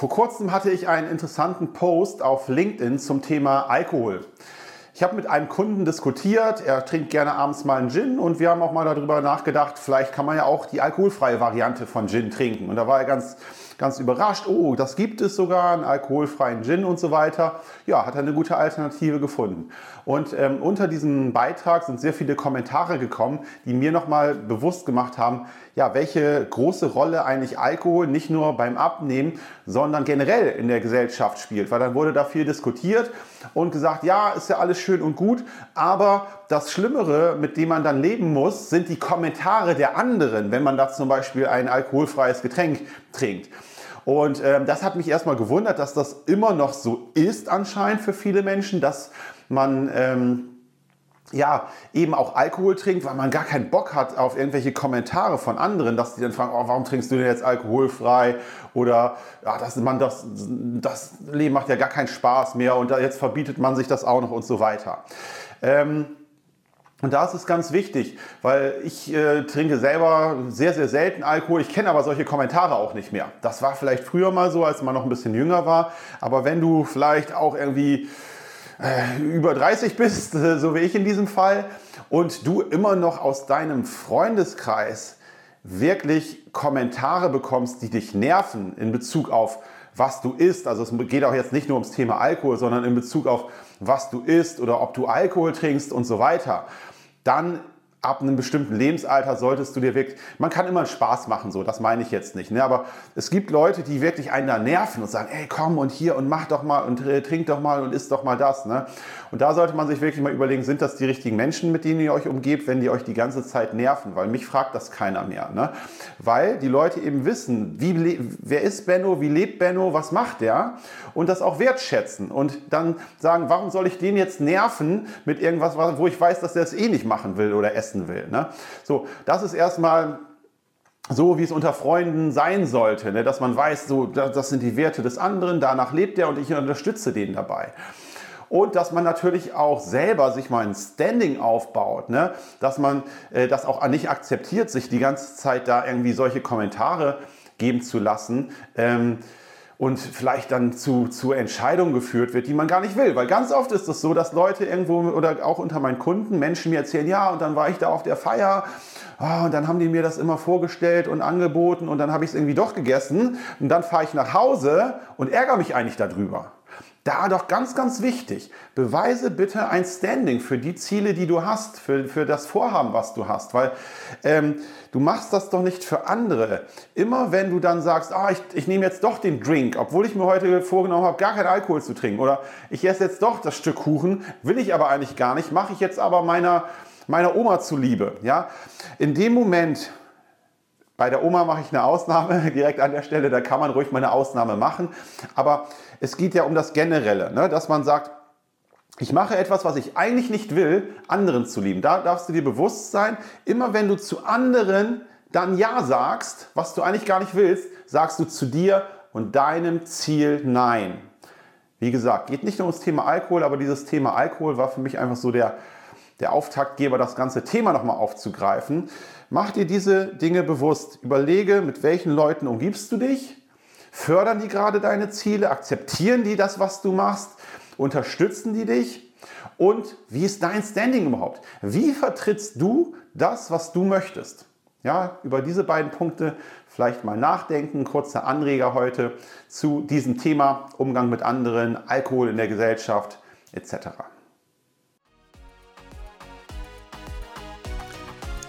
Vor kurzem hatte ich einen interessanten Post auf LinkedIn zum Thema Alkohol. Ich habe mit einem Kunden diskutiert, er trinkt gerne abends mal einen Gin und wir haben auch mal darüber nachgedacht, vielleicht kann man ja auch die alkoholfreie Variante von Gin trinken. Und da war er ganz, ganz überrascht, oh, das gibt es sogar, einen alkoholfreien Gin und so weiter. Ja, hat er eine gute Alternative gefunden. Und ähm, unter diesem Beitrag sind sehr viele Kommentare gekommen, die mir nochmal bewusst gemacht haben, ja, welche große Rolle eigentlich Alkohol nicht nur beim Abnehmen, sondern generell in der Gesellschaft spielt. Weil dann wurde da viel diskutiert und gesagt, ja, ist ja alles schön und gut, aber das Schlimmere, mit dem man dann leben muss, sind die Kommentare der anderen, wenn man da zum Beispiel ein alkoholfreies Getränk trinkt. Und ähm, das hat mich erstmal gewundert, dass das immer noch so ist anscheinend für viele Menschen, dass man ähm, ja, eben auch Alkohol trinkt, weil man gar keinen Bock hat auf irgendwelche Kommentare von anderen, dass die dann fragen, oh, warum trinkst du denn jetzt alkoholfrei? Oder ja, das, man, das, das Leben macht ja gar keinen Spaß mehr und jetzt verbietet man sich das auch noch und so weiter. Ähm, und da ist es ganz wichtig, weil ich äh, trinke selber sehr, sehr selten Alkohol. Ich kenne aber solche Kommentare auch nicht mehr. Das war vielleicht früher mal so, als man noch ein bisschen jünger war. Aber wenn du vielleicht auch irgendwie äh, über 30 bist, äh, so wie ich in diesem Fall, und du immer noch aus deinem Freundeskreis wirklich Kommentare bekommst, die dich nerven in Bezug auf was du isst. Also es geht auch jetzt nicht nur ums Thema Alkohol, sondern in Bezug auf was du isst oder ob du Alkohol trinkst und so weiter. Dann ab einem bestimmten Lebensalter solltest du dir wirklich, man kann immer Spaß machen, so, das meine ich jetzt nicht, ne? aber es gibt Leute, die wirklich einen da nerven und sagen, ey, komm und hier und mach doch mal und äh, trink doch mal und isst doch mal das. Ne? Und da sollte man sich wirklich mal überlegen, sind das die richtigen Menschen, mit denen ihr euch umgebt, wenn die euch die ganze Zeit nerven, weil mich fragt das keiner mehr. Ne? Weil die Leute eben wissen, wie, wer ist Benno, wie lebt Benno, was macht der und das auch wertschätzen und dann sagen, warum soll ich den jetzt nerven mit irgendwas, wo ich weiß, dass der es eh nicht machen will oder essen essen will. Ne? So, das ist erstmal so, wie es unter Freunden sein sollte, ne? dass man weiß, so, das sind die Werte des anderen, danach lebt er und ich unterstütze den dabei. Und dass man natürlich auch selber sich mal ein Standing aufbaut, ne? dass man äh, das auch nicht akzeptiert, sich die ganze Zeit da irgendwie solche Kommentare geben zu lassen. Ähm, und vielleicht dann zu, zu Entscheidungen geführt wird, die man gar nicht will. Weil ganz oft ist es so, dass Leute irgendwo oder auch unter meinen Kunden Menschen mir erzählen, ja, und dann war ich da auf der Feier oh, und dann haben die mir das immer vorgestellt und angeboten und dann habe ich es irgendwie doch gegessen und dann fahre ich nach Hause und ärgere mich eigentlich darüber. Da doch ganz, ganz wichtig, beweise bitte ein Standing für die Ziele, die du hast, für, für das Vorhaben, was du hast, weil ähm, du machst das doch nicht für andere. Immer wenn du dann sagst, ah, ich, ich nehme jetzt doch den Drink, obwohl ich mir heute vorgenommen habe, gar keinen Alkohol zu trinken, oder ich esse jetzt doch das Stück Kuchen, will ich aber eigentlich gar nicht, mache ich jetzt aber meiner, meiner Oma zuliebe. Ja? In dem Moment, bei der Oma mache ich eine Ausnahme direkt an der Stelle, da kann man ruhig mal eine Ausnahme machen. Aber es geht ja um das Generelle, ne? dass man sagt, ich mache etwas, was ich eigentlich nicht will, anderen zu lieben. Da darfst du dir bewusst sein, immer wenn du zu anderen dann Ja sagst, was du eigentlich gar nicht willst, sagst du zu dir und deinem Ziel Nein. Wie gesagt, geht nicht nur ums Thema Alkohol, aber dieses Thema Alkohol war für mich einfach so der, der Auftaktgeber, das ganze Thema nochmal aufzugreifen. Mach dir diese Dinge bewusst. Überlege, mit welchen Leuten umgibst du dich. Fördern die gerade deine Ziele? Akzeptieren die das, was du machst? Unterstützen die dich? Und wie ist dein Standing überhaupt? Wie vertrittst du das, was du möchtest? Ja, über diese beiden Punkte vielleicht mal nachdenken. Kurzer Anreger heute zu diesem Thema Umgang mit anderen, Alkohol in der Gesellschaft etc.